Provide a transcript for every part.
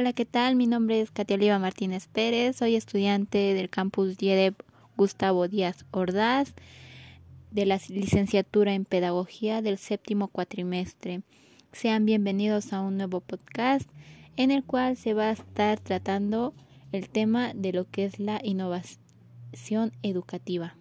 Hola, ¿qué tal? Mi nombre es Katia Oliva Martínez Pérez, soy estudiante del campus DIEDEP Gustavo Díaz Ordaz de la licenciatura en Pedagogía del séptimo cuatrimestre. Sean bienvenidos a un nuevo podcast en el cual se va a estar tratando el tema de lo que es la innovación educativa.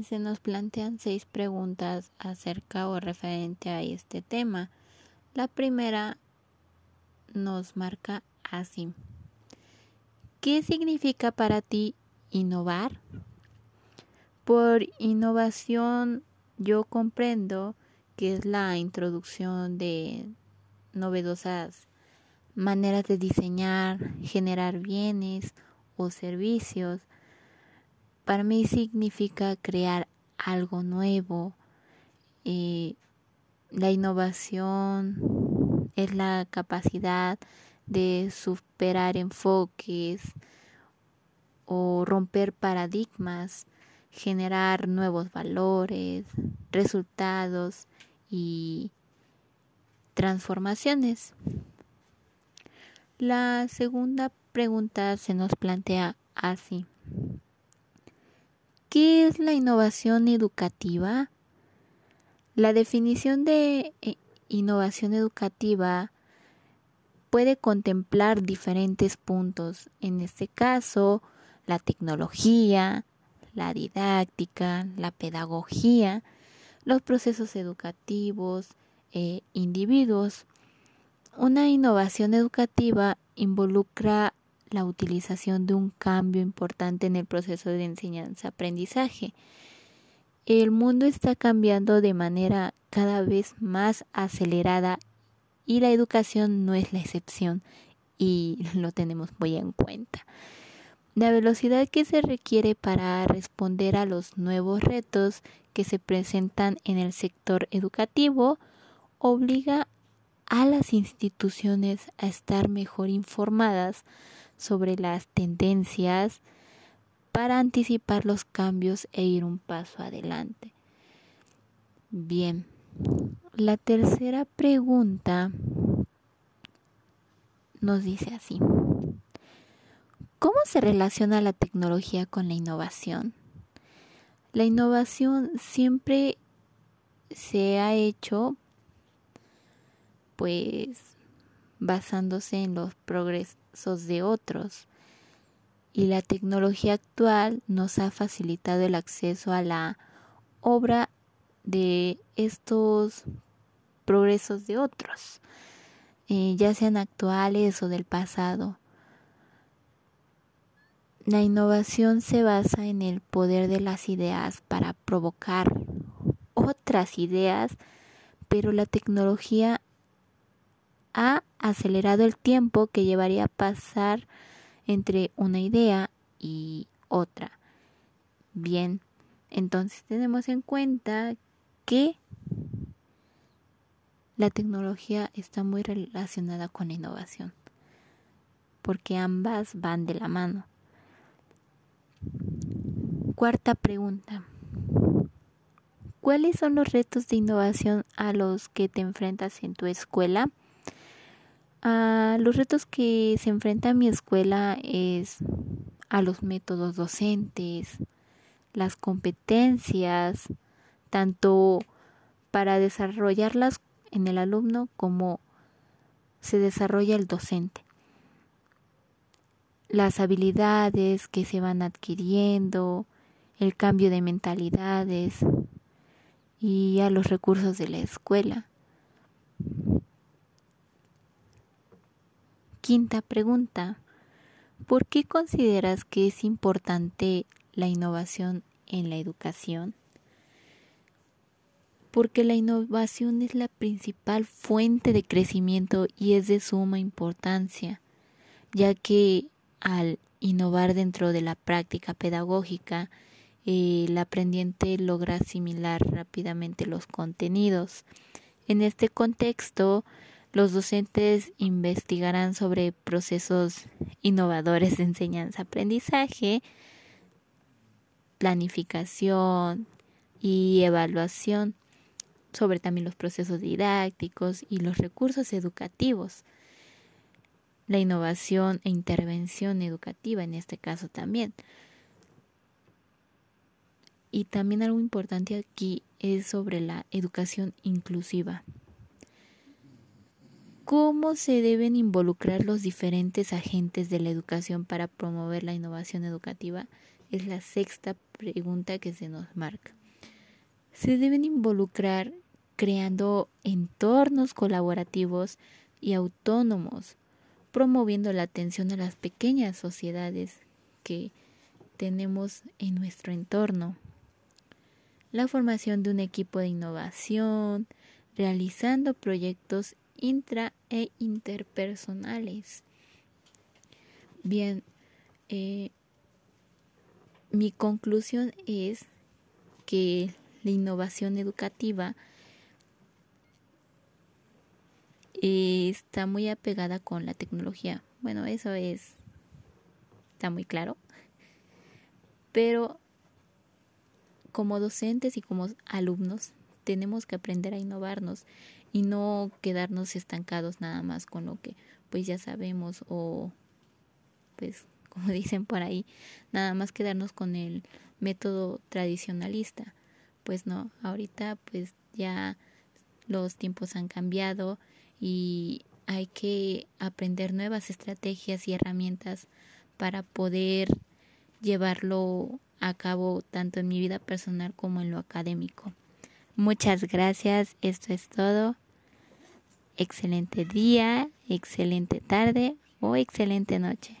Se nos plantean seis preguntas acerca o referente a este tema. La primera nos marca así. ¿Qué significa para ti innovar? Por innovación yo comprendo que es la introducción de novedosas maneras de diseñar, generar bienes o servicios para mí significa crear algo nuevo. Eh, la innovación es la capacidad de superar enfoques o romper paradigmas, generar nuevos valores, resultados y transformaciones. La segunda pregunta se nos plantea así. ¿Qué es la innovación educativa? La definición de eh, innovación educativa puede contemplar diferentes puntos, en este caso la tecnología, la didáctica, la pedagogía, los procesos educativos, e individuos. Una innovación educativa involucra la utilización de un cambio importante en el proceso de enseñanza-aprendizaje. El mundo está cambiando de manera cada vez más acelerada y la educación no es la excepción y lo tenemos muy en cuenta. La velocidad que se requiere para responder a los nuevos retos que se presentan en el sector educativo obliga a las instituciones a estar mejor informadas sobre las tendencias para anticipar los cambios e ir un paso adelante. Bien, la tercera pregunta nos dice así. ¿Cómo se relaciona la tecnología con la innovación? La innovación siempre se ha hecho pues basándose en los de otros. Y la tecnología actual nos ha facilitado el acceso a la obra de estos progresos de otros, eh, ya sean actuales o del pasado. La innovación se basa en el poder de las ideas para provocar otras ideas, pero la tecnología ha acelerado el tiempo que llevaría a pasar entre una idea y otra. Bien, entonces tenemos en cuenta que la tecnología está muy relacionada con la innovación, porque ambas van de la mano. Cuarta pregunta. ¿Cuáles son los retos de innovación a los que te enfrentas en tu escuela? A los retos que se enfrenta mi escuela es a los métodos docentes, las competencias, tanto para desarrollarlas en el alumno como se desarrolla el docente. Las habilidades que se van adquiriendo, el cambio de mentalidades y a los recursos de la escuela. Quinta pregunta. ¿Por qué consideras que es importante la innovación en la educación? Porque la innovación es la principal fuente de crecimiento y es de suma importancia, ya que al innovar dentro de la práctica pedagógica, el aprendiente logra asimilar rápidamente los contenidos. En este contexto, los docentes investigarán sobre procesos innovadores de enseñanza-aprendizaje, planificación y evaluación sobre también los procesos didácticos y los recursos educativos, la innovación e intervención educativa en este caso también. Y también algo importante aquí es sobre la educación inclusiva. ¿Cómo se deben involucrar los diferentes agentes de la educación para promover la innovación educativa? Es la sexta pregunta que se nos marca. Se deben involucrar creando entornos colaborativos y autónomos, promoviendo la atención a las pequeñas sociedades que tenemos en nuestro entorno. La formación de un equipo de innovación, realizando proyectos intra e interpersonales. Bien, eh, mi conclusión es que la innovación educativa está muy apegada con la tecnología. Bueno, eso es está muy claro. Pero como docentes y como alumnos tenemos que aprender a innovarnos y no quedarnos estancados nada más con lo que pues ya sabemos o pues como dicen por ahí, nada más quedarnos con el método tradicionalista. Pues no, ahorita pues ya los tiempos han cambiado y hay que aprender nuevas estrategias y herramientas para poder llevarlo a cabo tanto en mi vida personal como en lo académico. Muchas gracias, esto es todo. Excelente día, excelente tarde o excelente noche.